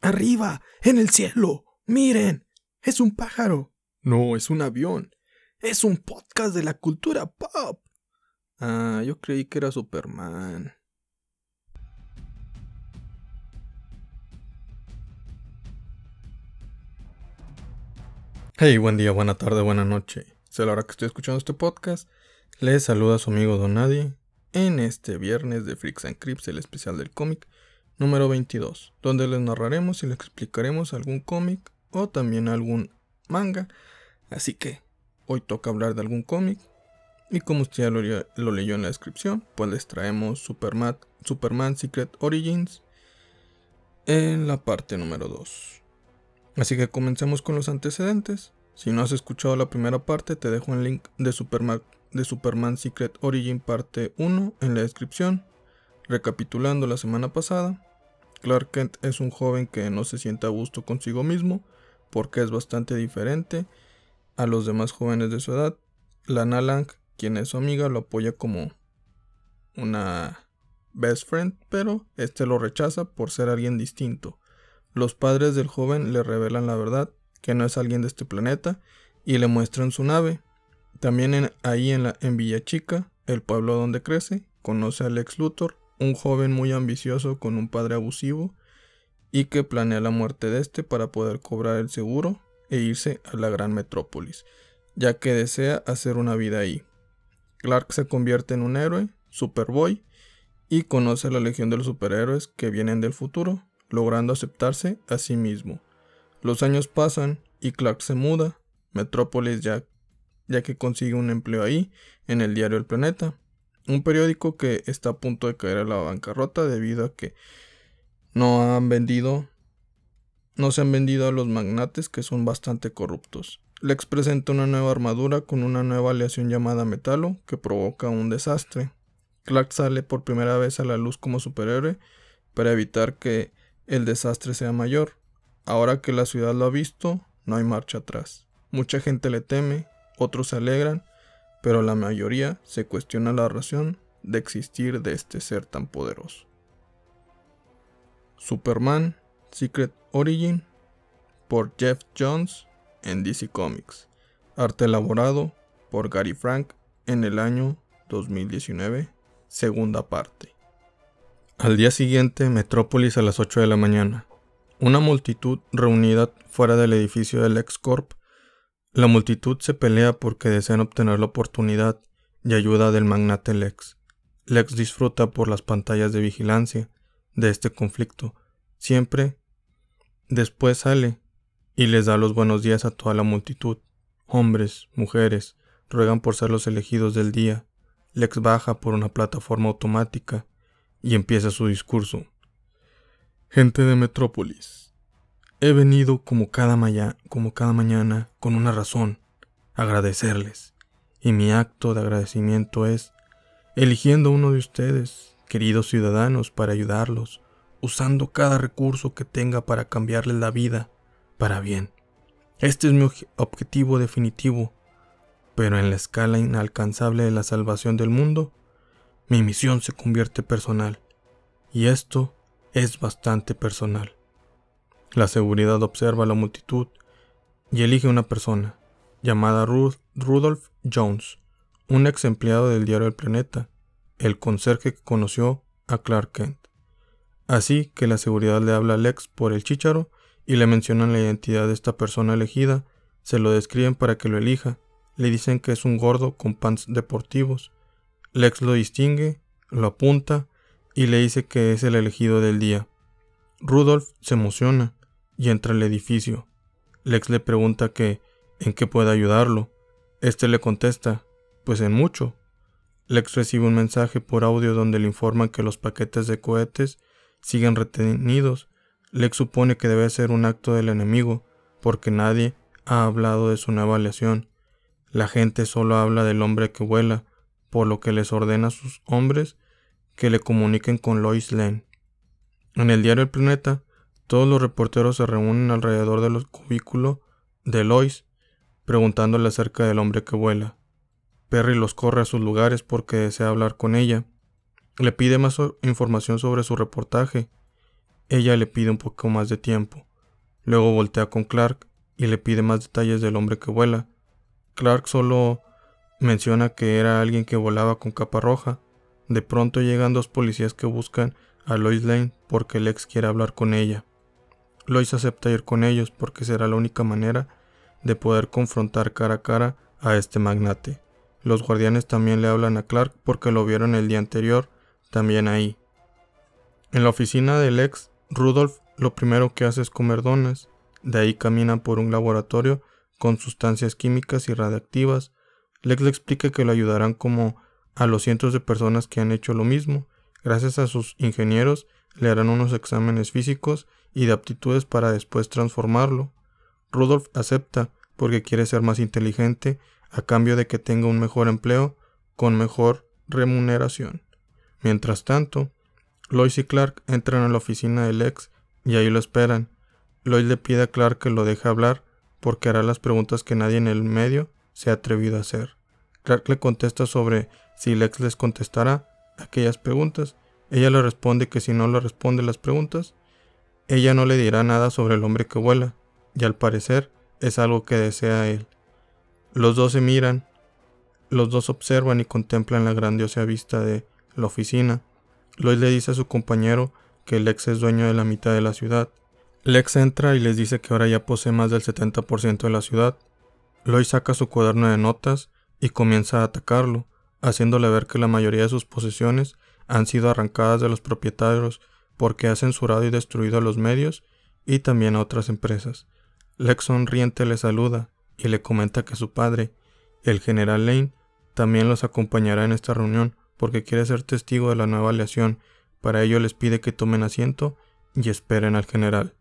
Arriba, en el cielo. Miren, es un pájaro. No, es un avión. Es un podcast de la cultura pop. Ah, yo creí que era Superman. Hey, buen día, buena tarde, buena noche. Sé la hora que estoy escuchando este podcast. Les saluda su amigo Don Nadie en este viernes de Freaks and Crips, el especial del cómic número 22, donde les narraremos y les explicaremos algún cómic o también algún manga. Así que hoy toca hablar de algún cómic. Y como usted ya lo, leyó en la descripción, pues les traemos Superman, Superman Secret Origins en la parte número 2. Así que comencemos con los antecedentes. Si no has escuchado la primera parte, te dejo un link de Superman, de Superman Secret Origin parte 1 en la descripción. Recapitulando la semana pasada, Clark Kent es un joven que no se siente a gusto consigo mismo porque es bastante diferente a los demás jóvenes de su edad. Lana Lang, quien es su amiga, lo apoya como una best friend, pero este lo rechaza por ser alguien distinto. Los padres del joven le revelan la verdad, que no es alguien de este planeta, y le muestran su nave. También ahí en, en Villa Chica, el pueblo donde crece, conoce a Lex Luthor, un joven muy ambicioso con un padre abusivo, y que planea la muerte de este para poder cobrar el seguro e irse a la gran metrópolis, ya que desea hacer una vida ahí. Clark se convierte en un héroe, Superboy, y conoce a la legión de los superhéroes que vienen del futuro, logrando aceptarse a sí mismo. Los años pasan y Clark se muda, Metrópolis ya, ya que consigue un empleo ahí, en el diario El Planeta, un periódico que está a punto de caer a la bancarrota debido a que no han vendido, no se han vendido a los magnates que son bastante corruptos. Lex presenta una nueva armadura con una nueva aleación llamada Metalo que provoca un desastre. Clark sale por primera vez a la luz como superhéroe para evitar que el desastre sea mayor. Ahora que la ciudad lo ha visto, no hay marcha atrás. Mucha gente le teme, otros se alegran, pero la mayoría se cuestiona la razón de existir de este ser tan poderoso. Superman Secret Origin por Jeff Jones en DC Comics. Arte elaborado por Gary Frank en el año 2019, segunda parte. Al día siguiente, Metrópolis a las 8 de la mañana. Una multitud reunida fuera del edificio del Corp. La multitud se pelea porque desean obtener la oportunidad y ayuda del magnate Lex. Lex disfruta por las pantallas de vigilancia de este conflicto. Siempre después sale y les da los buenos días a toda la multitud. Hombres, mujeres, ruegan por ser los elegidos del día. Lex baja por una plataforma automática y empieza su discurso. Gente de Metrópolis, he venido como cada, como cada mañana con una razón, agradecerles, y mi acto de agradecimiento es eligiendo uno de ustedes, queridos ciudadanos, para ayudarlos, usando cada recurso que tenga para cambiarles la vida para bien. Este es mi objetivo definitivo, pero en la escala inalcanzable de la salvación del mundo, mi misión se convierte personal, y esto es bastante personal. La seguridad observa a la multitud y elige una persona, llamada Ruth, Rudolph Jones, un ex empleado del diario El Planeta, el conserje que conoció a Clark Kent. Así que la seguridad le habla a Lex por el chícharo y le mencionan la identidad de esta persona elegida, se lo describen para que lo elija, le dicen que es un gordo con pants deportivos, Lex lo distingue, lo apunta y le dice que es el elegido del día. Rudolph se emociona y entra al edificio. Lex le pregunta que en qué puede ayudarlo. Este le contesta, pues en mucho. Lex recibe un mensaje por audio donde le informan que los paquetes de cohetes siguen retenidos. Lex supone que debe ser un acto del enemigo, porque nadie ha hablado de su nueva aleación. La gente solo habla del hombre que vuela, por lo que les ordena a sus hombres que le comuniquen con Lois Lane. En el diario El Planeta, todos los reporteros se reúnen alrededor del cubículo de Lois, preguntándole acerca del hombre que vuela. Perry los corre a sus lugares porque desea hablar con ella. Le pide más información sobre su reportaje. ella le pide un poco más de tiempo. Luego voltea con Clark y le pide más detalles del hombre que vuela. Clark solo menciona que era alguien que volaba con capa roja. De pronto llegan dos policías que buscan a Lois Lane porque Lex quiere hablar con ella. Lois acepta ir con ellos porque será la única manera de poder confrontar cara a cara a este magnate. Los guardianes también le hablan a Clark porque lo vieron el día anterior, también ahí. En la oficina de Lex, Rudolph lo primero que hace es comer donas, de ahí camina por un laboratorio con sustancias químicas y radiactivas. Lex le explica que lo ayudarán como a los cientos de personas que han hecho lo mismo. Gracias a sus ingenieros le harán unos exámenes físicos y de aptitudes para después transformarlo. Rudolf acepta porque quiere ser más inteligente a cambio de que tenga un mejor empleo con mejor remuneración. Mientras tanto, Lois y Clark entran a la oficina del ex y ahí lo esperan. Lois le pide a Clark que lo deje hablar porque hará las preguntas que nadie en el medio se ha atrevido a hacer. Clark le contesta sobre si Lex les contestará aquellas preguntas. Ella le responde que si no le responde las preguntas, ella no le dirá nada sobre el hombre que vuela, y al parecer es algo que desea él. Los dos se miran, los dos observan y contemplan la grandiosa vista de la oficina. Lois le dice a su compañero que Lex es dueño de la mitad de la ciudad. Lex entra y les dice que ahora ya posee más del 70% de la ciudad. Lois saca su cuaderno de notas y comienza a atacarlo, haciéndole ver que la mayoría de sus posesiones han sido arrancadas de los propietarios porque ha censurado y destruido a los medios y también a otras empresas. Lex sonriente le saluda y le comenta que su padre, el general Lane, también los acompañará en esta reunión porque quiere ser testigo de la nueva aleación. Para ello les pide que tomen asiento y esperen al general.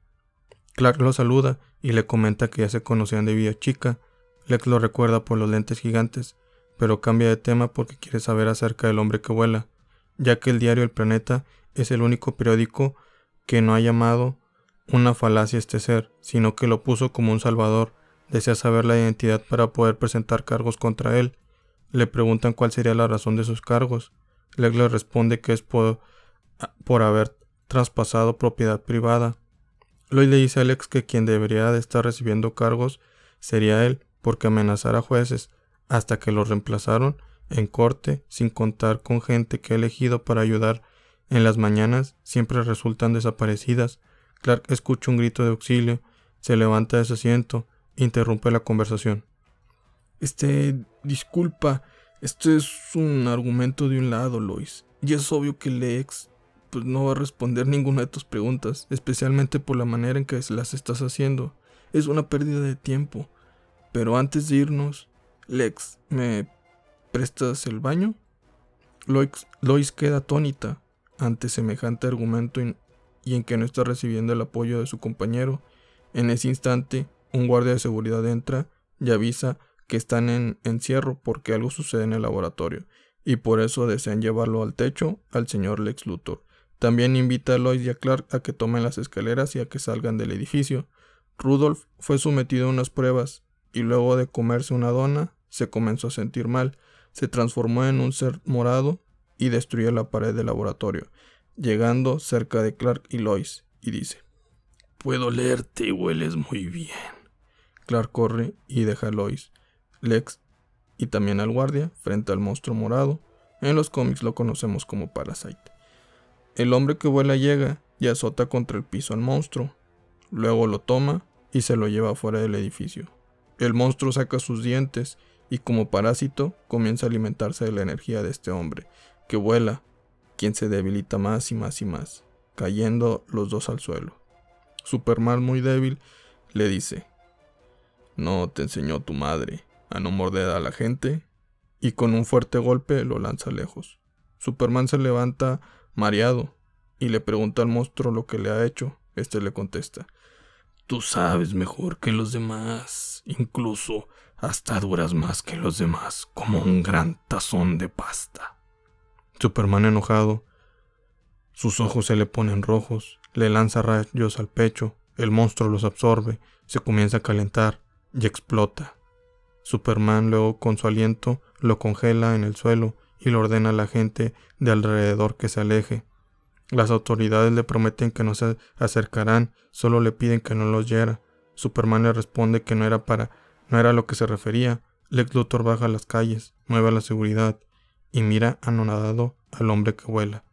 Clark lo saluda y le comenta que ya se conocían de vida chica. Lex lo recuerda por los lentes gigantes, pero cambia de tema porque quiere saber acerca del hombre que vuela, ya que el diario El Planeta es el único periódico que no ha llamado una falacia este ser, sino que lo puso como un salvador. Desea saber la identidad para poder presentar cargos contra él. Le preguntan cuál sería la razón de sus cargos. Lex le responde que es por, por haber traspasado propiedad privada. Lloyd le dice a Alex que quien debería de estar recibiendo cargos sería él, porque amenazar a jueces hasta que lo reemplazaron en corte, sin contar con gente que ha elegido para ayudar en las mañanas, siempre resultan desaparecidas. Clark escucha un grito de auxilio, se levanta de su asiento, interrumpe la conversación. Este, disculpa, esto es un argumento de un lado, Lois. Y es obvio que Lex pues no va a responder ninguna de tus preguntas, especialmente por la manera en que las estás haciendo. Es una pérdida de tiempo. Pero antes de irnos, Lex, ¿me prestas el baño? Lois, Lois queda atónita ante semejante argumento y, en que no está recibiendo el apoyo de su compañero. En ese instante, un guardia de seguridad entra y avisa que están en encierro porque algo sucede en el laboratorio y por eso desean llevarlo al techo al señor Lex Luthor. También invita a Lois y a Clark a que tomen las escaleras y a que salgan del edificio. Rudolph fue sometido a unas pruebas y luego de comerse una dona se comenzó a sentir mal, se transformó en un ser morado y destruyó la pared del laboratorio, llegando cerca de Clark y Lois, y dice Puedo leerte y hueles muy bien. Clark corre y deja a Lois, Lex y también al guardia frente al monstruo morado. En los cómics lo conocemos como Parasite. El hombre que vuela llega y azota contra el piso al monstruo. Luego lo toma y se lo lleva fuera del edificio. El monstruo saca sus dientes y como parásito comienza a alimentarse de la energía de este hombre, que vuela, quien se debilita más y más y más, cayendo los dos al suelo. Superman, muy débil, le dice, No te enseñó tu madre a no morder a la gente, y con un fuerte golpe lo lanza lejos. Superman se levanta mareado y le pregunta al monstruo lo que le ha hecho. Este le contesta, Tú sabes mejor que los demás, incluso hasta duras más que los demás, como un gran tazón de pasta. Superman enojado, sus ojos se le ponen rojos, le lanza rayos al pecho, el monstruo los absorbe, se comienza a calentar y explota. Superman luego con su aliento lo congela en el suelo y le ordena a la gente de alrededor que se aleje. Las autoridades le prometen que no se acercarán, solo le piden que no los hiera. Superman le responde que no era para, no era a lo que se refería. Lex Luthor baja a las calles, mueve a la seguridad y mira anonadado al hombre que vuela.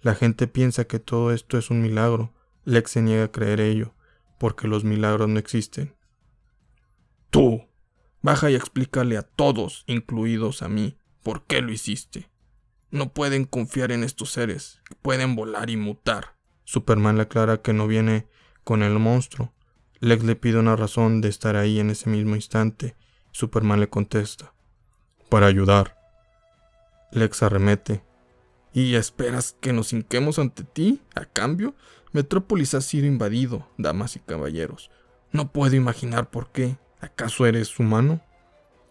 La gente piensa que todo esto es un milagro. Lex se niega a creer ello, porque los milagros no existen. Tú, baja y explícale a todos, incluidos a mí, por qué lo hiciste. No pueden confiar en estos seres, pueden volar y mutar. Superman le aclara que no viene con el monstruo. Lex le pide una razón de estar ahí en ese mismo instante. Superman le contesta. Para ayudar. Lex arremete. ¿Y esperas que nos hinquemos ante ti? A cambio, Metrópolis ha sido invadido, damas y caballeros. No puedo imaginar por qué. ¿Acaso eres humano?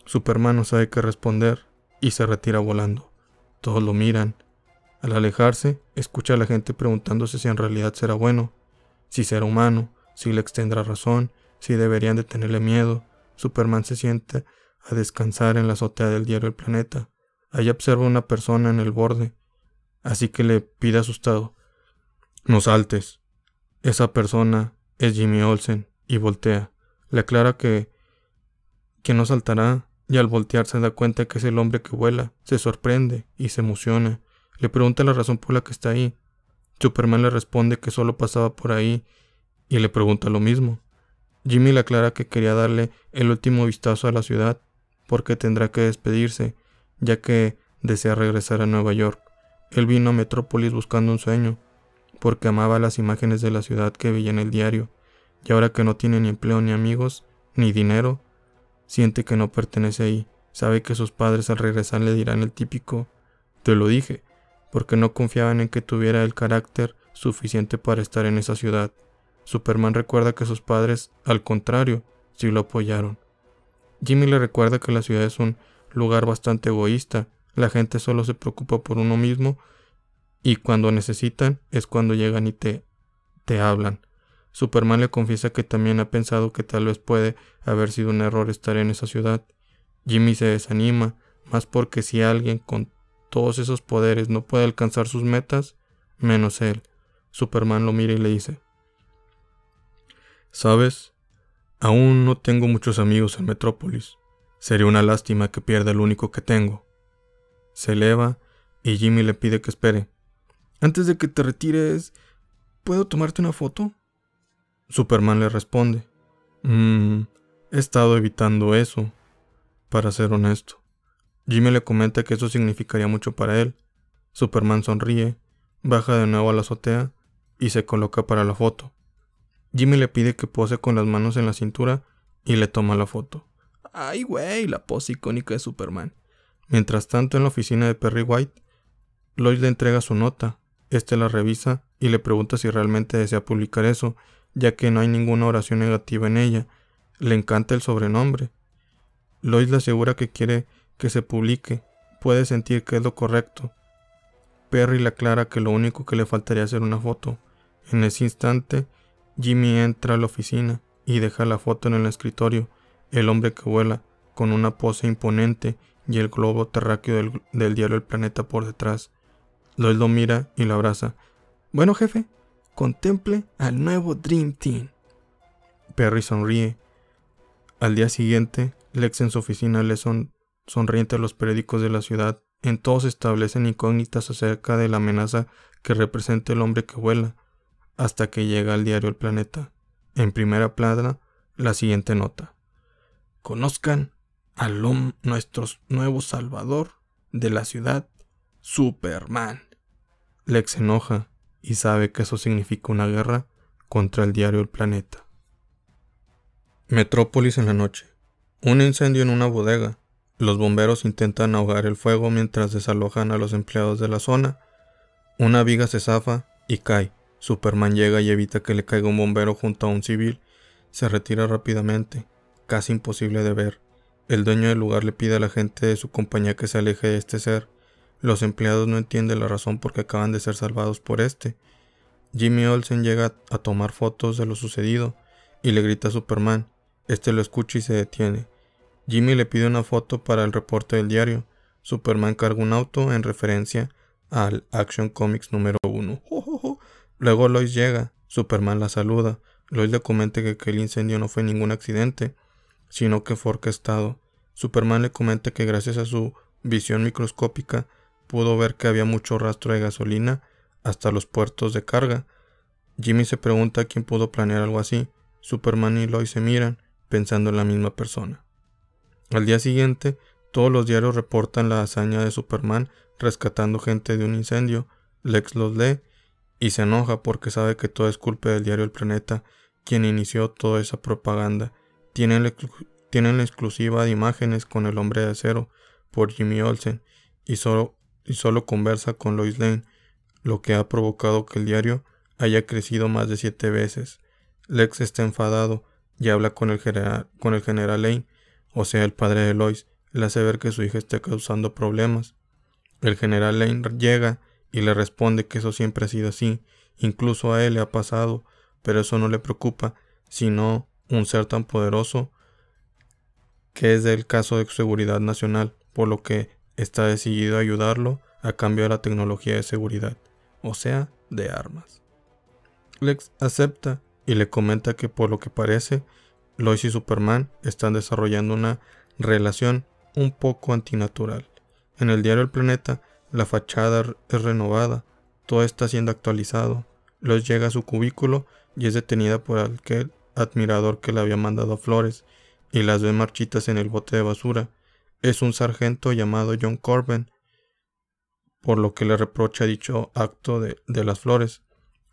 Superman no sabe qué responder y se retira volando. Todos lo miran. Al alejarse, escucha a la gente preguntándose si en realidad será bueno, si será humano, si Lex tendrá razón, si deberían de tenerle miedo. Superman se siente a descansar en la azotea del diario El Planeta. Allí observa una persona en el borde, así que le pide asustado, no saltes. Esa persona es Jimmy Olsen y voltea. Le aclara que que no saltará y al voltear se da cuenta que es el hombre que vuela, se sorprende y se emociona. Le pregunta la razón por la que está ahí. Superman le responde que solo pasaba por ahí y le pregunta lo mismo. Jimmy le aclara que quería darle el último vistazo a la ciudad, porque tendrá que despedirse, ya que desea regresar a Nueva York. Él vino a Metrópolis buscando un sueño, porque amaba las imágenes de la ciudad que veía en el diario, y ahora que no tiene ni empleo ni amigos, ni dinero, siente que no pertenece ahí, sabe que sus padres al regresar le dirán el típico te lo dije, porque no confiaban en que tuviera el carácter suficiente para estar en esa ciudad. Superman recuerda que sus padres, al contrario, sí lo apoyaron. Jimmy le recuerda que la ciudad es un lugar bastante egoísta, la gente solo se preocupa por uno mismo y cuando necesitan es cuando llegan y te, te hablan. Superman le confiesa que también ha pensado que tal vez puede haber sido un error estar en esa ciudad. Jimmy se desanima, más porque si alguien con todos esos poderes no puede alcanzar sus metas, menos él. Superman lo mira y le dice, ¿Sabes? Aún no tengo muchos amigos en Metrópolis. Sería una lástima que pierda el único que tengo. Se eleva y Jimmy le pide que espere. Antes de que te retires, ¿puedo tomarte una foto? Superman le responde. Mmm, he estado evitando eso, para ser honesto. Jimmy le comenta que eso significaría mucho para él. Superman sonríe, baja de nuevo a la azotea y se coloca para la foto. Jimmy le pide que pose con las manos en la cintura y le toma la foto. Ay, güey, la pose icónica de Superman. Mientras tanto, en la oficina de Perry White, Lois le entrega su nota. Este la revisa y le pregunta si realmente desea publicar eso, ya que no hay ninguna oración negativa en ella. Le encanta el sobrenombre. Lois le asegura que quiere que se publique, puede sentir que es lo correcto. Perry le aclara que lo único que le faltaría es hacer una foto. En ese instante, Jimmy entra a la oficina y deja la foto en el escritorio el hombre que vuela, con una pose imponente y el globo terráqueo del, diario El Planeta por detrás. Lois lo mira y lo abraza. Bueno, jefe, contemple al nuevo Dream Team. Perry sonríe. Al día siguiente, Lex en su oficina le son sonriente a los periódicos de la ciudad. En todos establecen incógnitas acerca de la amenaza que representa el hombre que vuela, hasta que llega al diario El Planeta. En primera plana, la siguiente nota conozcan al nuestro nuevo salvador de la ciudad, Superman. Lex se enoja y sabe que eso significa una guerra contra el diario El Planeta. Metrópolis en la noche. Un incendio en una bodega. Los bomberos intentan ahogar el fuego mientras desalojan a los empleados de la zona. Una viga se zafa y cae. Superman llega y evita que le caiga un bombero junto a un civil. Se retira rápidamente casi imposible de ver. El dueño del lugar le pide a la gente de su compañía que se aleje de este ser. Los empleados no entienden la razón por qué acaban de ser salvados por este. Jimmy Olsen llega a tomar fotos de lo sucedido y le grita a Superman. Este lo escucha y se detiene. Jimmy le pide una foto para el reporte del diario. Superman carga un auto en referencia al Action Comics número 1. Luego Lois llega, Superman la saluda, Lois le comenta que, que el incendio no fue ningún accidente, sino que fue orquestado. Superman le comenta que gracias a su visión microscópica pudo ver que había mucho rastro de gasolina hasta los puertos de carga. Jimmy se pregunta quién pudo planear algo así. Superman y Lois se miran, pensando en la misma persona. Al día siguiente, todos los diarios reportan la hazaña de Superman rescatando gente de un incendio. Lex los lee y se enoja porque sabe que todo es culpa del diario El Planeta, quien inició toda esa propaganda. Tienen la, tienen la exclusiva de imágenes con el hombre de acero por Jimmy Olsen y solo, y solo conversa con Lois Lane, lo que ha provocado que el diario haya crecido más de siete veces. Lex está enfadado y habla con el, general, con el general Lane, o sea, el padre de Lois, le hace ver que su hija está causando problemas. El general Lane llega y le responde que eso siempre ha sido así, incluso a él le ha pasado, pero eso no le preocupa, sino un ser tan poderoso que es del caso de seguridad nacional, por lo que está decidido a ayudarlo a cambio de la tecnología de seguridad, o sea, de armas. Lex acepta y le comenta que por lo que parece, Lois y Superman están desarrollando una relación un poco antinatural. En el diario El Planeta, la fachada es renovada, todo está siendo actualizado. Lois llega a su cubículo y es detenida por aquel admirador que le había mandado flores y las ve marchitas en el bote de basura. Es un sargento llamado John Corbin, por lo que le reprocha dicho acto de, de las flores.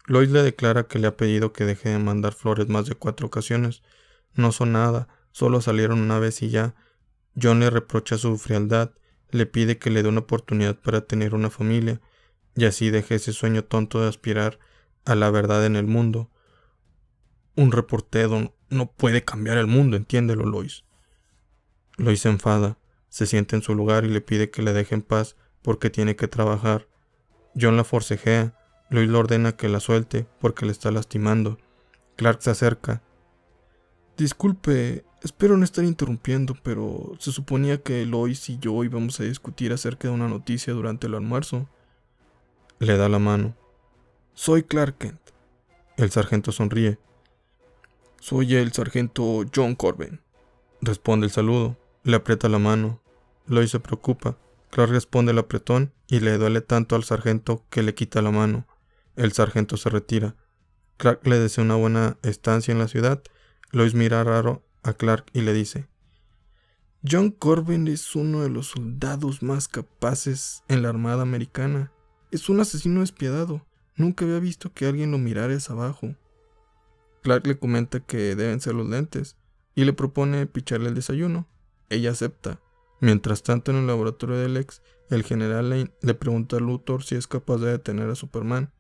Lois le declara que le ha pedido que deje de mandar flores más de cuatro ocasiones. No son nada, solo salieron una vez y ya. John le reprocha su frialdad, le pide que le dé una oportunidad para tener una familia, y así deje ese sueño tonto de aspirar a la verdad en el mundo. Un reportero no puede cambiar el mundo, entiéndelo, Lois. Lois se enfada, se siente en su lugar y le pide que le deje en paz porque tiene que trabajar. John la forcejea, Lois le ordena que la suelte porque le está lastimando. Clark se acerca. Disculpe, espero no estar interrumpiendo, pero se suponía que Lois y yo íbamos a discutir acerca de una noticia durante el almuerzo. Le da la mano. Soy Clark Kent. El sargento sonríe. Soy el sargento John Corbin. Responde el saludo. Le aprieta la mano. Lois se preocupa. Clark responde el apretón y le duele tanto al sargento que le quita la mano. El sargento se retira. Clark le desea una buena estancia en la ciudad. Lois mira raro a Clark y le dice John Corbin es uno de los soldados más capaces en la Armada Americana. Es un asesino despiadado. Nunca había visto que alguien lo mirara hacia abajo. Clark le comenta que deben ser los lentes y le propone picharle el desayuno. Ella acepta. Mientras tanto, en el laboratorio del ex, el general le pregunta a Luthor si es capaz de detener a Superman.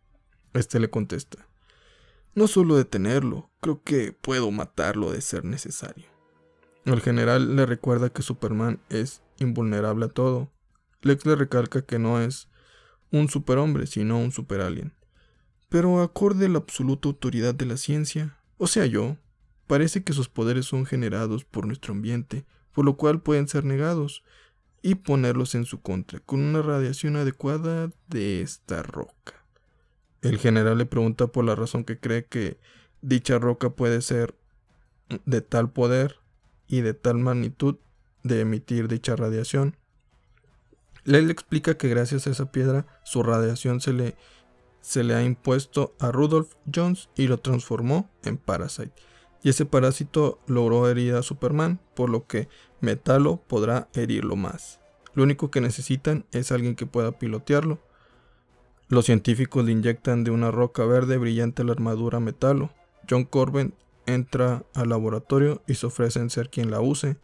Este le contesta. No solo detenerlo, creo que puedo matarlo de ser necesario. El general le recuerda que Superman es invulnerable a todo. Lex le recalca que no es un superhombre, sino un superalien. Pero acorde a la absoluta autoridad de la ciencia, o sea yo, parece que sus poderes son generados por nuestro ambiente, por lo cual pueden ser negados y ponerlos en su contra con una radiación adecuada de esta roca. El general le pregunta por la razón que cree que dicha roca puede ser de tal poder y de tal magnitud de emitir dicha radiación. Le explica que gracias a esa piedra su radiación se le, se le ha impuesto a Rudolph Jones y lo transformó en Parasite. Y ese parásito logró herir a Superman, por lo que Metalo podrá herirlo más. Lo único que necesitan es alguien que pueda pilotearlo los científicos le inyectan de una roca verde brillante la armadura metalo. John Corbin entra al laboratorio y se ofrece en ser quien la use.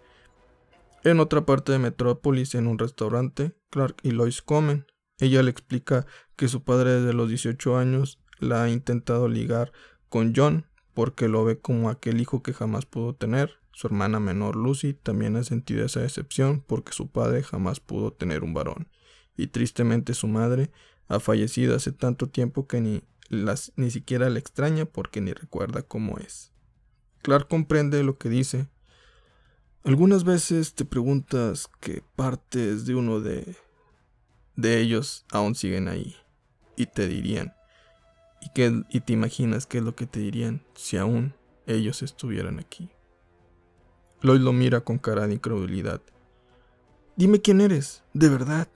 En otra parte de Metrópolis, en un restaurante, Clark y Lois comen. Ella le explica que su padre desde los 18 años la ha intentado ligar con John porque lo ve como aquel hijo que jamás pudo tener. Su hermana menor Lucy también ha sentido esa decepción porque su padre jamás pudo tener un varón. Y tristemente su madre ha fallecido hace tanto tiempo que ni, las, ni siquiera le extraña porque ni recuerda cómo es. Clark comprende lo que dice. Algunas veces te preguntas qué partes de uno de de ellos aún siguen ahí. Y te dirían. ¿Y, qué, y te imaginas qué es lo que te dirían si aún ellos estuvieran aquí? Lloyd lo mira con cara de incredulidad. Dime quién eres, de verdad.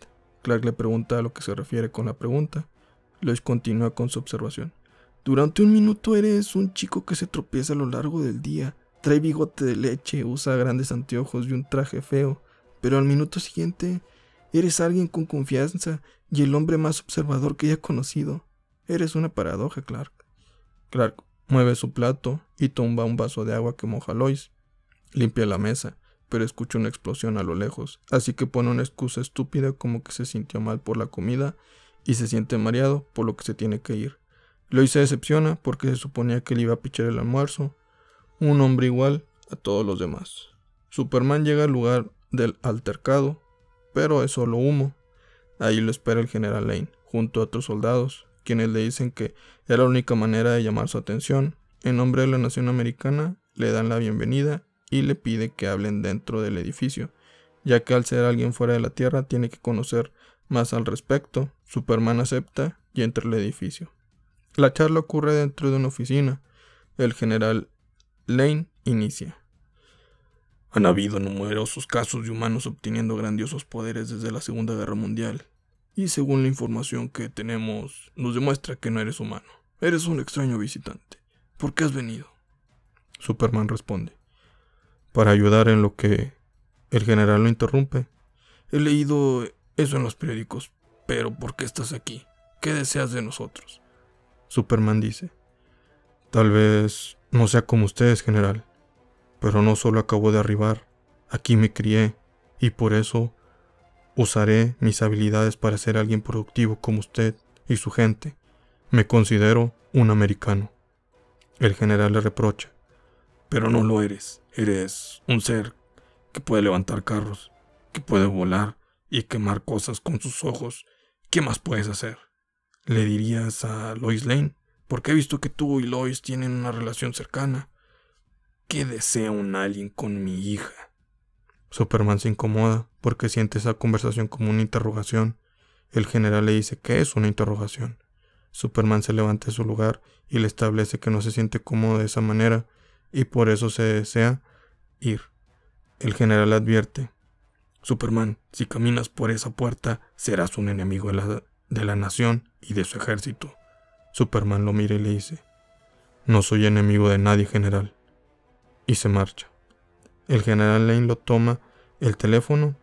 Clark le pregunta a lo que se refiere con la pregunta. Lloyd continúa con su observación. Durante un minuto eres un chico que se tropieza a lo largo del día, trae bigote de leche, usa grandes anteojos y un traje feo, pero al minuto siguiente eres alguien con confianza y el hombre más observador que haya conocido. Eres una paradoja, Clark. Clark mueve su plato y tumba un vaso de agua que moja Lois. Limpia la mesa, pero escucha una explosión a lo lejos, así que pone una excusa estúpida como que se sintió mal por la comida y se siente mareado por lo que se tiene que ir. Lois se decepciona porque se suponía que le iba a pichar el almuerzo. Un hombre igual a todos los demás. Superman llega al lugar del altercado, pero es solo humo. Ahí lo espera el general Lane, junto a otros soldados, quienes le dicen que era la única manera de llamar su atención. En nombre de la nación americana, le dan la bienvenida y le pide que hablen dentro del edificio, ya que al ser alguien fuera de la Tierra tiene que conocer más al respecto. Superman acepta y entra al edificio. La charla ocurre dentro de una oficina. El general Lane inicia. Han habido numerosos casos de humanos obteniendo grandiosos poderes desde la Segunda Guerra Mundial, y según la información que tenemos, nos demuestra que no eres humano. Eres un extraño visitante. ¿Por qué has venido? Superman responde. Para ayudar en lo que el general lo interrumpe. He leído eso en los periódicos, pero ¿por qué estás aquí? ¿Qué deseas de nosotros? Superman dice. Tal vez no sea como ustedes, general, pero no solo acabo de arribar, aquí me crié, y por eso usaré mis habilidades para ser alguien productivo como usted y su gente. Me considero un americano. El general le reprocha. Pero no lo eres. Eres un ser que puede levantar carros, que puede volar y quemar cosas con sus ojos. ¿Qué más puedes hacer? le dirías a Lois Lane? Porque he visto que tú y Lois tienen una relación cercana. ¿Qué desea un alien con mi hija? Superman se incomoda porque siente esa conversación como una interrogación. El general le dice que es una interrogación. Superman se levanta de su lugar y le establece que no se siente cómodo de esa manera y por eso se desea ir. El general advierte Superman, si caminas por esa puerta serás un enemigo de la, de la nación y de su ejército. Superman lo mira y le dice, No soy enemigo de nadie, general. Y se marcha. El general Lane lo toma el teléfono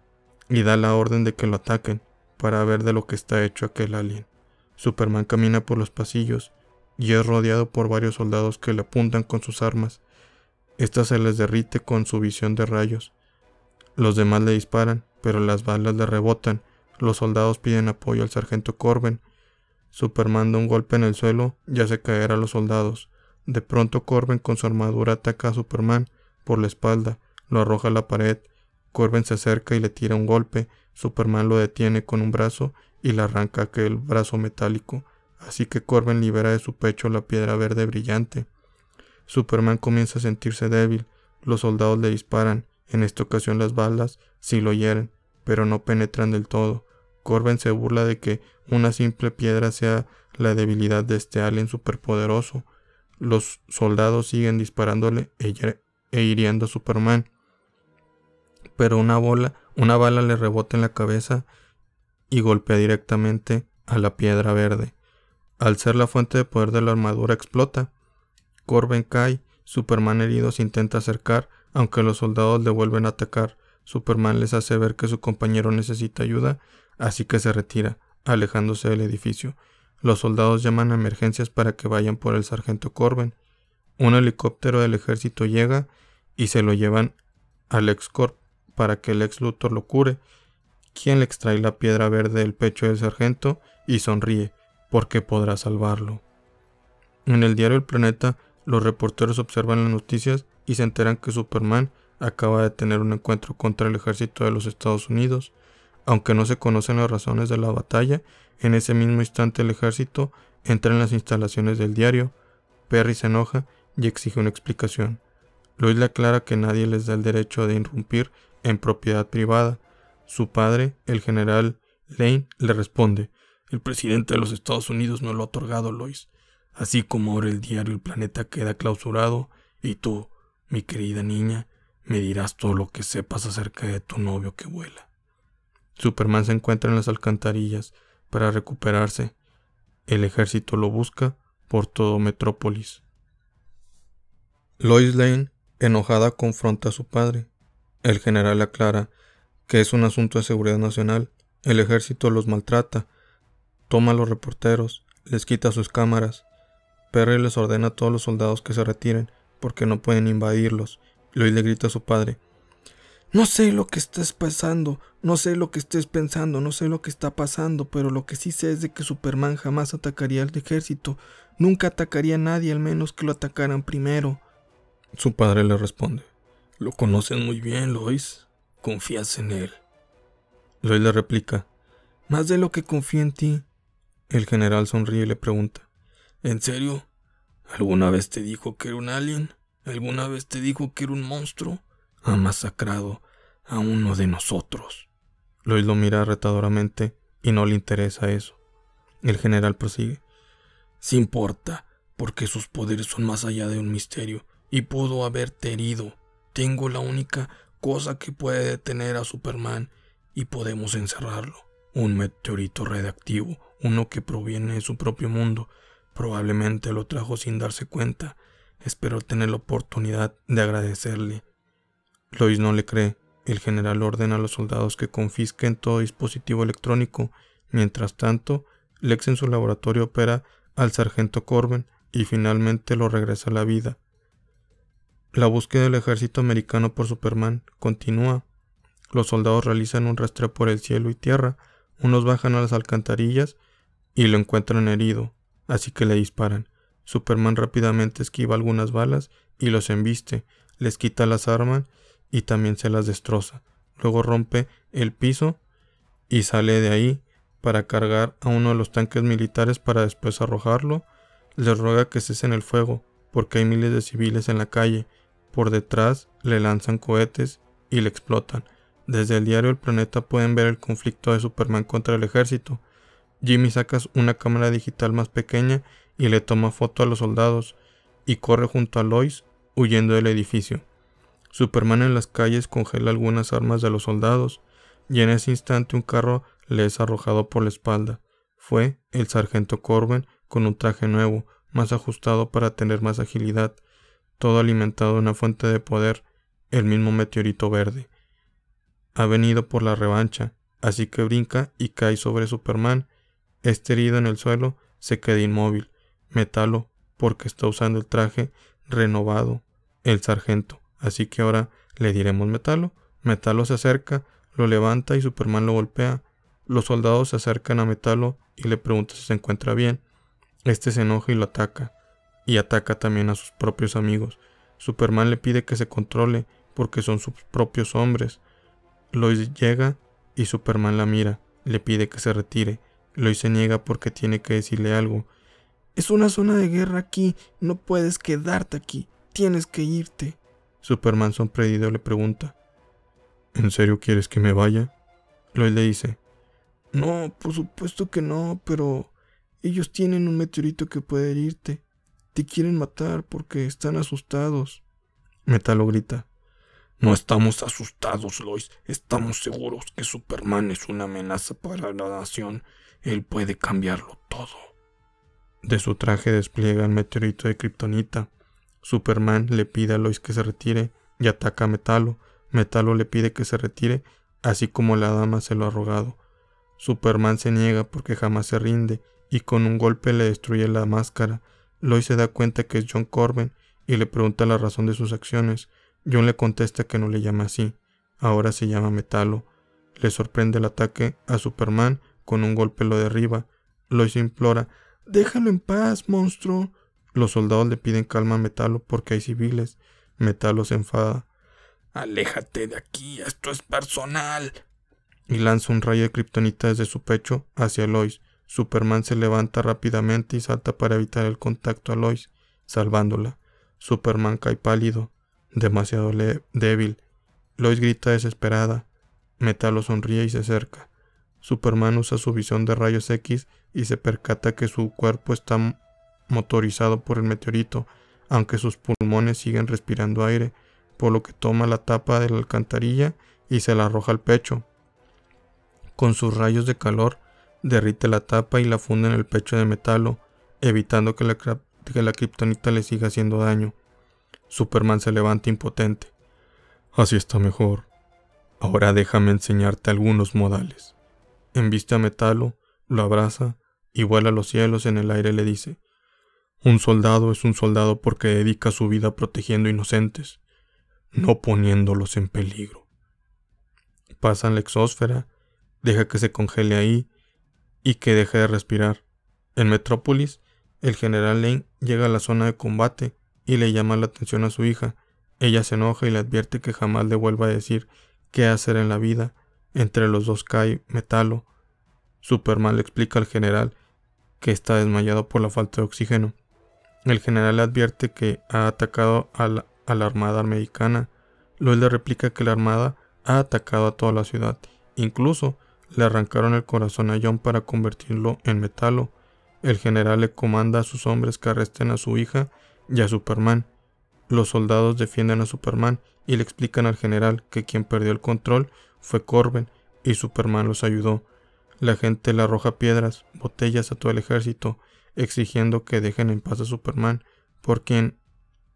y da la orden de que lo ataquen para ver de lo que está hecho aquel alien. Superman camina por los pasillos y es rodeado por varios soldados que le apuntan con sus armas. Esta se les derrite con su visión de rayos. Los demás le disparan, pero las balas le rebotan los soldados piden apoyo al sargento Corben. Superman da un golpe en el suelo y hace caer a los soldados. De pronto Corben con su armadura ataca a Superman por la espalda, lo arroja a la pared. Corben se acerca y le tira un golpe. Superman lo detiene con un brazo y le arranca aquel brazo metálico, así que Corben libera de su pecho la piedra verde brillante. Superman comienza a sentirse débil. Los soldados le disparan. En esta ocasión las balas sí lo hieren, pero no penetran del todo. Corben se burla de que una simple piedra sea la debilidad de este alien superpoderoso. Los soldados siguen disparándole e, e hiriendo a Superman. Pero una una bala le rebota en la cabeza y golpea directamente a la piedra verde. Al ser la fuente de poder de la armadura explota. Corben cae, Superman herido se intenta acercar, aunque los soldados le vuelven a atacar. Superman les hace ver que su compañero necesita ayuda así que se retira, alejándose del edificio. Los soldados llaman a emergencias para que vayan por el sargento Corben. Un helicóptero del ejército llega y se lo llevan al ex Corp para que el ex Luthor lo cure, quien le extrae la piedra verde del pecho del sargento y sonríe, porque podrá salvarlo. En el diario El Planeta, los reporteros observan las noticias y se enteran que Superman acaba de tener un encuentro contra el ejército de los Estados Unidos. Aunque no se conocen las razones de la batalla, en ese mismo instante el ejército entra en las instalaciones del diario. Perry se enoja y exige una explicación. Lois le aclara que nadie les da el derecho de irrumpir en propiedad privada. Su padre, el general Lane le responde, el presidente de los Estados Unidos no lo ha otorgado, Lois. Así como ahora el diario El Planeta queda clausurado, y tú, mi querida niña, me dirás todo lo que sepas acerca de tu novio que vuela. Superman se encuentra en las alcantarillas para recuperarse. El ejército lo busca por todo Metrópolis. Lois Lane, enojada, confronta a su padre. El general aclara que es un asunto de seguridad nacional. El ejército los maltrata, toma a los reporteros, les quita sus cámaras. Perry les ordena a todos los soldados que se retiren porque no pueden invadirlos. Lois le grita a su padre. No sé lo que estés pensando, no sé lo que estés pensando, no sé lo que está pasando, pero lo que sí sé es de que Superman jamás atacaría al ejército, nunca atacaría a nadie al menos que lo atacaran primero. Su padre le responde. Lo conocen muy bien, Lois. Confías en él. Lois le replica. Más de lo que confío en ti. El general sonríe y le pregunta. ¿En serio? ¿Alguna vez te dijo que era un alien? ¿Alguna vez te dijo que era un monstruo? Ha masacrado a uno de nosotros. Lois lo mira retadoramente y no le interesa eso. El general prosigue. Sí importa, porque sus poderes son más allá de un misterio, y pudo haberte herido. Tengo la única cosa que puede detener a Superman, y podemos encerrarlo. Un meteorito radiactivo, uno que proviene de su propio mundo. Probablemente lo trajo sin darse cuenta. Espero tener la oportunidad de agradecerle Lois no le cree. El general ordena a los soldados que confisquen todo dispositivo electrónico. Mientras tanto, Lex en su laboratorio opera al sargento Corbin y finalmente lo regresa a la vida. La búsqueda del ejército americano por Superman continúa. Los soldados realizan un rastreo por el cielo y tierra, unos bajan a las alcantarillas y lo encuentran herido, así que le disparan. Superman rápidamente esquiva algunas balas y los embiste, les quita las armas y también se las destroza. Luego rompe el piso y sale de ahí para cargar a uno de los tanques militares para después arrojarlo. Les ruega que cesen el fuego porque hay miles de civiles en la calle. Por detrás le lanzan cohetes y le explotan. Desde el diario El Planeta pueden ver el conflicto de Superman contra el ejército. Jimmy saca una cámara digital más pequeña y le toma foto a los soldados y corre junto a Lois huyendo del edificio. Superman en las calles congela algunas armas de los soldados, y en ese instante un carro le es arrojado por la espalda. Fue el sargento Corbin con un traje nuevo, más ajustado para tener más agilidad, todo alimentado de una fuente de poder, el mismo meteorito verde. Ha venido por la revancha, así que brinca y cae sobre Superman. Este herido en el suelo se queda inmóvil, metalo, porque está usando el traje renovado, el sargento. Así que ahora le diremos Metalo. Metalo se acerca, lo levanta y Superman lo golpea. Los soldados se acercan a Metalo y le preguntan si se encuentra bien. Este se enoja y lo ataca. Y ataca también a sus propios amigos. Superman le pide que se controle porque son sus propios hombres. Lois llega y Superman la mira. Le pide que se retire. Lois se niega porque tiene que decirle algo. Es una zona de guerra aquí. No puedes quedarte aquí. Tienes que irte. Superman sorprendido le pregunta, ¿En serio quieres que me vaya? Lois le dice, No, por supuesto que no, pero ellos tienen un meteorito que puede herirte. Te quieren matar porque están asustados. Metalo grita. No estamos asustados, Lois. Estamos seguros que Superman es una amenaza para la nación. Él puede cambiarlo todo. De su traje despliega el meteorito de Kryptonita Superman le pide a Lois que se retire y ataca a Metalo. Metalo le pide que se retire, así como la dama se lo ha rogado. Superman se niega porque jamás se rinde y con un golpe le destruye la máscara. Lois se da cuenta que es John Corbin y le pregunta la razón de sus acciones. John le contesta que no le llama así, ahora se llama Metalo. Le sorprende el ataque a Superman, con un golpe lo derriba. Lois implora Déjalo en paz, monstruo. Los soldados le piden calma a Metalo porque hay civiles. Metalo se enfada. Aléjate de aquí, esto es personal. Y lanza un rayo de kriptonita desde su pecho hacia Lois. Superman se levanta rápidamente y salta para evitar el contacto a Lois, salvándola. Superman cae pálido, demasiado débil. Lois grita desesperada. Metalo sonríe y se acerca. Superman usa su visión de rayos X y se percata que su cuerpo está motorizado por el meteorito, aunque sus pulmones siguen respirando aire, por lo que toma la tapa de la alcantarilla y se la arroja al pecho. Con sus rayos de calor, derrite la tapa y la funde en el pecho de metalo, evitando que la, que la le siga haciendo daño. Superman se levanta impotente. Así está mejor. Ahora déjame enseñarte algunos modales. Enviste a Metalo, lo abraza y vuela a los cielos en el aire le dice, un soldado es un soldado porque dedica su vida protegiendo inocentes, no poniéndolos en peligro. Pasa en la exósfera, deja que se congele ahí y que deje de respirar. En Metrópolis, el general Lane llega a la zona de combate y le llama la atención a su hija. Ella se enoja y le advierte que jamás le vuelva a decir qué hacer en la vida entre los dos cae Metalo. Superman le explica al general que está desmayado por la falta de oxígeno. El general advierte que ha atacado a la, armada americana. Luego le replica que la armada ha atacado a toda la ciudad. Incluso le arrancaron el corazón a John para convertirlo en metalo. El general le comanda a sus hombres que arresten a su hija y a Superman. Los soldados defienden a Superman y le explican al general que quien perdió el control fue Corben y Superman los ayudó. La gente le arroja piedras, botellas a todo el ejército, exigiendo que dejen en paz a Superman, por quien,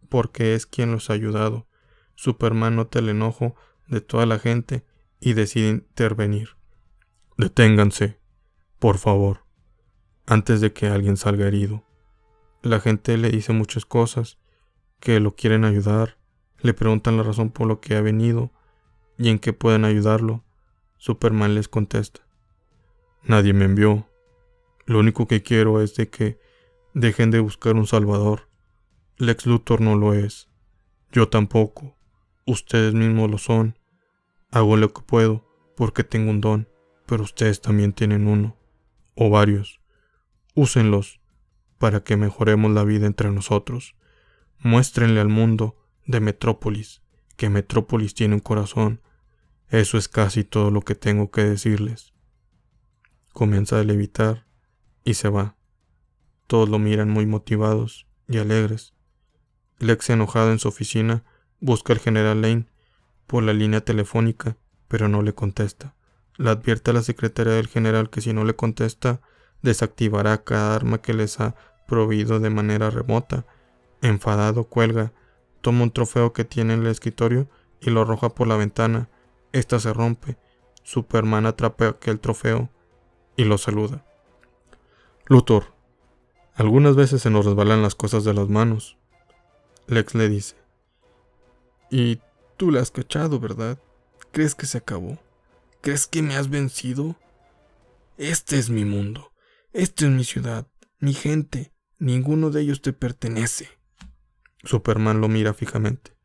porque es quien los ha ayudado. Superman nota el enojo de toda la gente y decide intervenir. Deténganse, por favor, antes de que alguien salga herido. La gente le dice muchas cosas, que lo quieren ayudar, le preguntan la razón por lo que ha venido, y en qué pueden ayudarlo. Superman les contesta. Nadie me envió. Lo único que quiero es de que dejen de buscar un salvador. Lex Luthor no lo es. Yo tampoco. Ustedes mismos lo son. Hago lo que puedo porque tengo un don, pero ustedes también tienen uno, o varios. Úsenlos para que mejoremos la vida entre nosotros. Muéstrenle al mundo de Metrópolis que Metrópolis tiene un corazón. Eso es casi todo lo que tengo que decirles. Comienza a levitar y se va. Todos lo miran muy motivados y alegres. Lex, enojado en su oficina, busca al general Lane por la línea telefónica, pero no le contesta. Le advierte a la secretaria del general que si no le contesta, desactivará cada arma que les ha proveído de manera remota. Enfadado, cuelga Toma un trofeo que tiene en el escritorio y lo arroja por la ventana. Esta se rompe. Superman atrapa aquel trofeo y lo saluda. Luthor, algunas veces se nos resbalan las cosas de las manos. Lex le dice. Y tú la has cachado, ¿verdad? ¿Crees que se acabó? ¿Crees que me has vencido? Este es mi mundo. Esta es mi ciudad, mi gente. Ninguno de ellos te pertenece. Superman lo mira fijamente.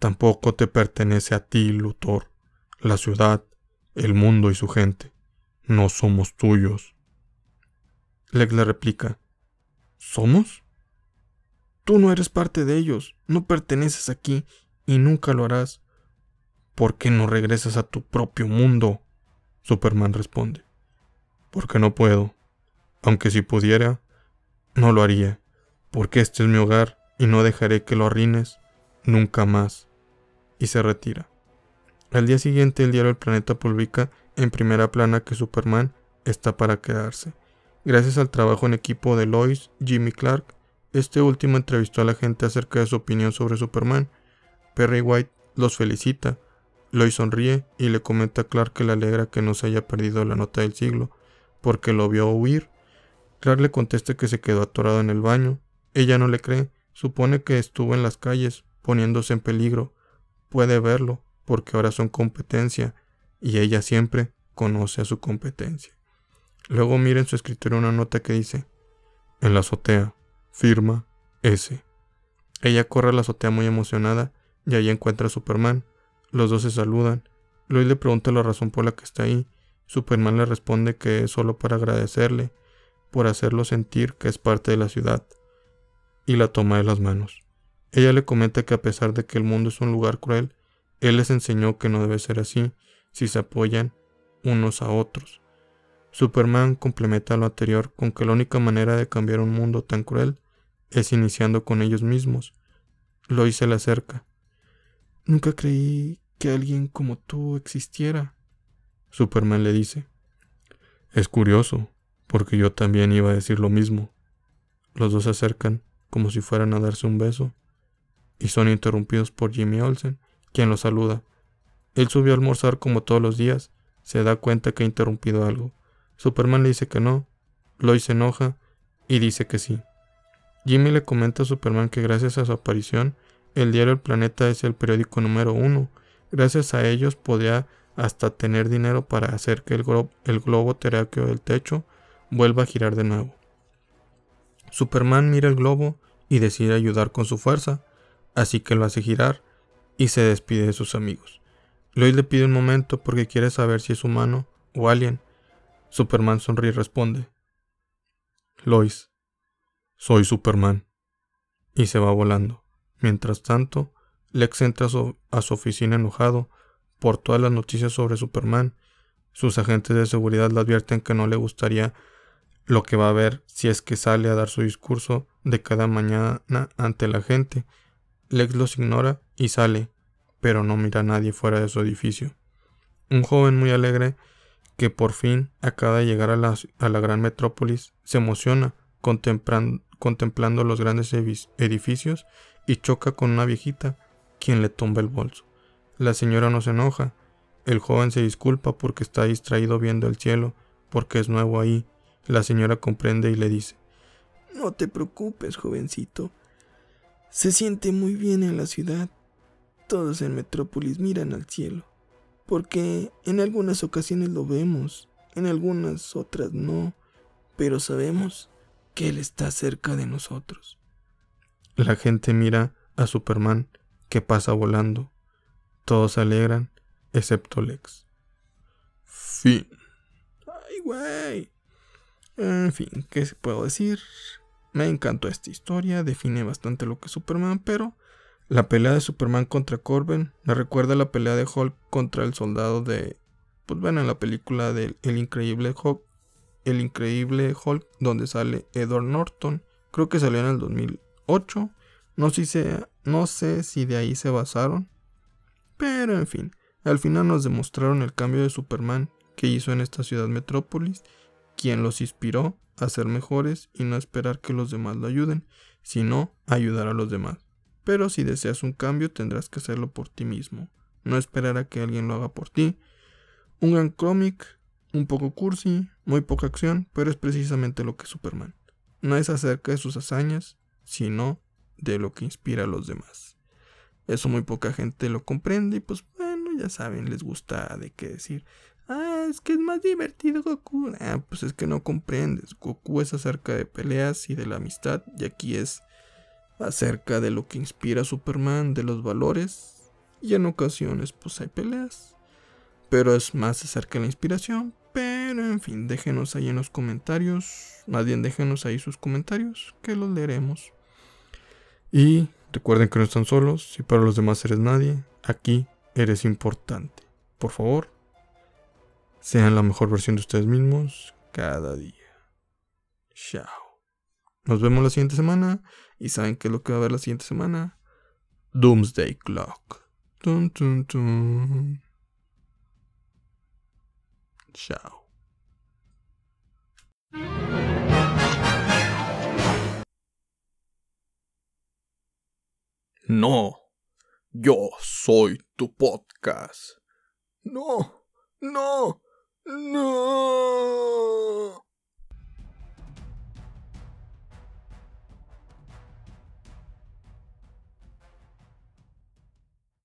Tampoco te pertenece a ti, Luthor. La ciudad, el mundo y su gente. No somos tuyos. Lex le replica. ¿Somos? Tú no eres parte de ellos, no perteneces aquí y nunca lo harás. ¿Por qué no regresas a tu propio mundo? Superman responde. Porque no puedo. Aunque si pudiera, no lo haría, porque este es mi hogar y no dejaré que lo arruines nunca más. Y se retira. Al día siguiente el diario El Planeta publica en primera plana que Superman está para quedarse. Gracias al trabajo en equipo de Lois, Jimmy Clark, este último entrevistó a la gente acerca de su opinión sobre Superman. Perry White los felicita. Lois sonríe y le comenta a Clark que le alegra que no se haya perdido la nota del siglo, porque lo vio huir. Clark le contesta que se quedó atorado en el baño. Ella no le cree Supone que estuvo en las calles poniéndose en peligro. Puede verlo, porque ahora son competencia, y ella siempre conoce a su competencia. Luego mira en su escritorio una nota que dice, en la azotea, firma S. Ella corre a la azotea muy emocionada y ahí encuentra a Superman. Los dos se saludan. Lois le pregunta la razón por la que está ahí. Superman le responde que es solo para agradecerle por hacerlo sentir que es parte de la ciudad y la toma de las manos. Ella le comenta que a pesar de que el mundo es un lugar cruel, él les enseñó que no debe ser así si se apoyan unos a otros. Superman complementa lo anterior con que la única manera de cambiar un mundo tan cruel es iniciando con ellos mismos. Lois se le acerca. Nunca creí que alguien como tú existiera. Superman le dice. Es curioso, porque yo también iba a decir lo mismo. Los dos se acercan como si fueran a darse un beso, y son interrumpidos por Jimmy Olsen, quien los saluda. Él subió a almorzar como todos los días, se da cuenta que ha interrumpido algo. Superman le dice que no, Lois se enoja y dice que sí. Jimmy le comenta a Superman que gracias a su aparición, el diario El Planeta es el periódico número uno. Gracias a ellos podría hasta tener dinero para hacer que el, el globo terráqueo del techo vuelva a girar de nuevo. Superman mira el globo y decide ayudar con su fuerza, así que lo hace girar y se despide de sus amigos. Lois le pide un momento porque quiere saber si es humano o alien. Superman sonríe y responde. Lois, soy Superman. Y se va volando. Mientras tanto, Lex entra a su, oficina enojado por todas las noticias sobre Superman. Sus agentes de seguridad le advierten que no le gustaría lo que va a ver si es que sale a dar su discurso de cada mañana ante la gente. Lex los ignora y sale, pero no mira a nadie fuera de su edificio. Un joven muy alegre que por fin acaba de llegar a la, gran metrópolis se emociona contemplando los grandes edificios y choca con una viejita quien le tumba el bolso. La señora no se enoja. El joven se disculpa porque está distraído viendo el cielo, porque es nuevo ahí la señora comprende y le dice, No te preocupes, jovencito. Se siente muy bien en la ciudad. Todos en Metrópolis miran al cielo, porque en algunas ocasiones lo vemos, en algunas otras no, pero sabemos que Él está cerca de nosotros. La gente mira a Superman que pasa volando. Todos se alegran, excepto Lex. Fin. Ay, güey. En fin, ¿qué se puedo decir? Me encantó esta historia, define bastante lo que es Superman, pero la pelea de Superman contra Corbin me recuerda a la pelea de Hulk contra el soldado de, pues bueno, en la película del El Increíble Hulk, El Increíble Hulk, donde sale Edward Norton, creo que salió en el 2008, no sé si, no sé si de ahí se basaron, pero en fin, al final nos demostraron el cambio de Superman que hizo en esta ciudad metrópolis quien los inspiró a ser mejores y no esperar que los demás lo ayuden, sino ayudar a los demás. Pero si deseas un cambio tendrás que hacerlo por ti mismo, no esperar a que alguien lo haga por ti. Un gran cómic, un poco cursi, muy poca acción, pero es precisamente lo que es Superman. No es acerca de sus hazañas, sino de lo que inspira a los demás. Eso muy poca gente lo comprende y pues bueno, ya saben, les gusta de qué decir. Ah, es que es más divertido Goku. Ah, pues es que no comprendes. Goku es acerca de peleas y de la amistad. Y aquí es acerca de lo que inspira a Superman, de los valores. Y en ocasiones, pues hay peleas. Pero es más acerca de la inspiración. Pero en fin, déjenos ahí en los comentarios. Más bien, déjenos ahí sus comentarios, que los leeremos. Y recuerden que no están solos. Si para los demás eres nadie, aquí eres importante. Por favor, sean la mejor versión de ustedes mismos cada día. Chao. Nos vemos la siguiente semana. ¿Y saben qué es lo que va a haber la siguiente semana? Doomsday Clock. Tun, tun, tun. Chao. No, yo soy tu podcast. No, no. No.